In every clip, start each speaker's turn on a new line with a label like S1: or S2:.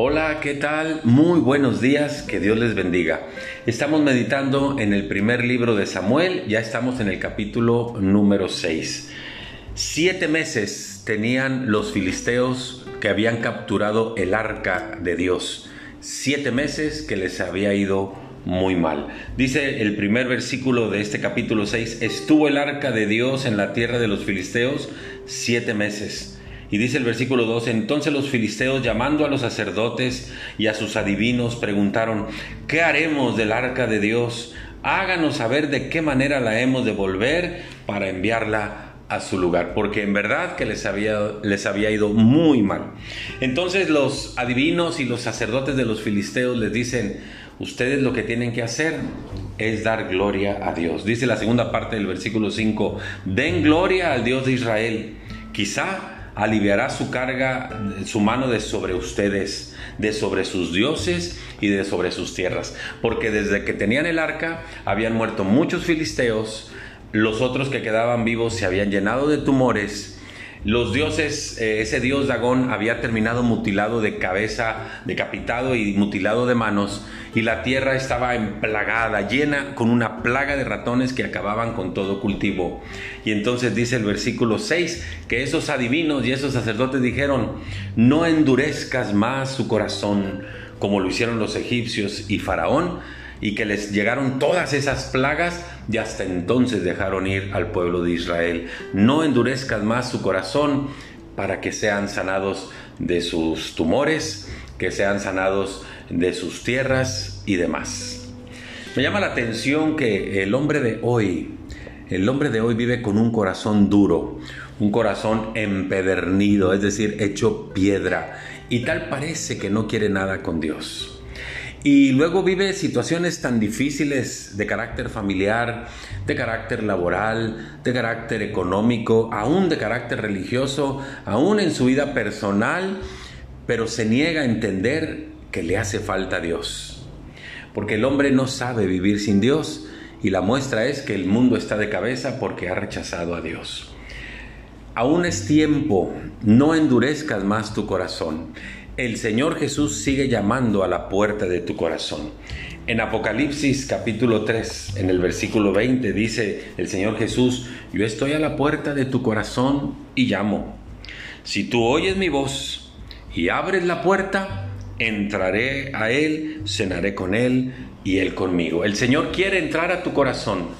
S1: Hola, ¿qué tal? Muy buenos días, que Dios les bendiga. Estamos meditando en el primer libro de Samuel, ya estamos en el capítulo número 6. Siete meses tenían los filisteos que habían capturado el arca de Dios. Siete meses que les había ido muy mal. Dice el primer versículo de este capítulo 6, estuvo el arca de Dios en la tierra de los filisteos siete meses. Y dice el versículo 2, entonces los filisteos llamando a los sacerdotes y a sus adivinos preguntaron, ¿qué haremos del arca de Dios? Háganos saber de qué manera la hemos de volver para enviarla a su lugar, porque en verdad que les había, les había ido muy mal. Entonces los adivinos y los sacerdotes de los filisteos les dicen, ustedes lo que tienen que hacer es dar gloria a Dios. Dice la segunda parte del versículo 5, den gloria al Dios de Israel. Quizá aliviará su carga, su mano de sobre ustedes, de sobre sus dioses y de sobre sus tierras. Porque desde que tenían el arca habían muerto muchos filisteos, los otros que quedaban vivos se habían llenado de tumores los dioses, eh, ese dios Dagón había terminado mutilado de cabeza, decapitado y mutilado de manos, y la tierra estaba emplagada, llena con una plaga de ratones que acababan con todo cultivo. Y entonces dice el versículo 6 que esos adivinos y esos sacerdotes dijeron, no endurezcas más su corazón como lo hicieron los egipcios y Faraón, y que les llegaron todas esas plagas y hasta entonces dejaron ir al pueblo de Israel. No endurezcas más su corazón para que sean sanados de sus tumores, que sean sanados de sus tierras y demás. Me llama la atención que el hombre de hoy, el hombre de hoy vive con un corazón duro, un corazón empedernido, es decir, hecho piedra, y tal parece que no quiere nada con Dios. Y luego vive situaciones tan difíciles de carácter familiar, de carácter laboral, de carácter económico, aún de carácter religioso, aún en su vida personal, pero se niega a entender que le hace falta Dios. Porque el hombre no sabe vivir sin Dios y la muestra es que el mundo está de cabeza porque ha rechazado a Dios. Aún es tiempo, no endurezcas más tu corazón el Señor Jesús sigue llamando a la puerta de tu corazón. En Apocalipsis capítulo 3, en el versículo 20, dice el Señor Jesús, yo estoy a la puerta de tu corazón y llamo. Si tú oyes mi voz y abres la puerta, entraré a Él, cenaré con Él y Él conmigo. El Señor quiere entrar a tu corazón,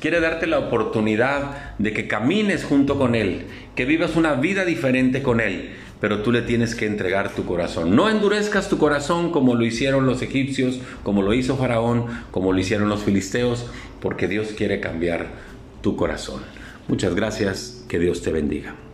S1: quiere darte la oportunidad de que camines junto con Él, que vivas una vida diferente con Él pero tú le tienes que entregar tu corazón. No endurezcas tu corazón como lo hicieron los egipcios, como lo hizo Faraón, como lo hicieron los filisteos, porque Dios quiere cambiar tu corazón. Muchas gracias, que Dios te bendiga.